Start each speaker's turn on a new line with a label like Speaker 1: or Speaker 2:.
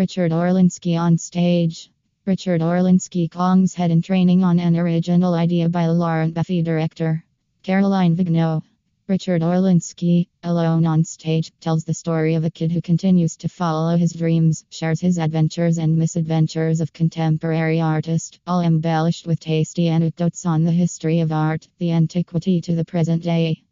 Speaker 1: Richard Orlinski on stage. Richard Orlinski Kong's head in training on an original idea by Lauren Buffy director. Caroline Vigneaux. Richard Orlinski, alone on stage, tells the story of a kid who continues to follow his dreams, shares his adventures and misadventures of contemporary artists, all embellished with tasty anecdotes on the history of art, the antiquity to the present day.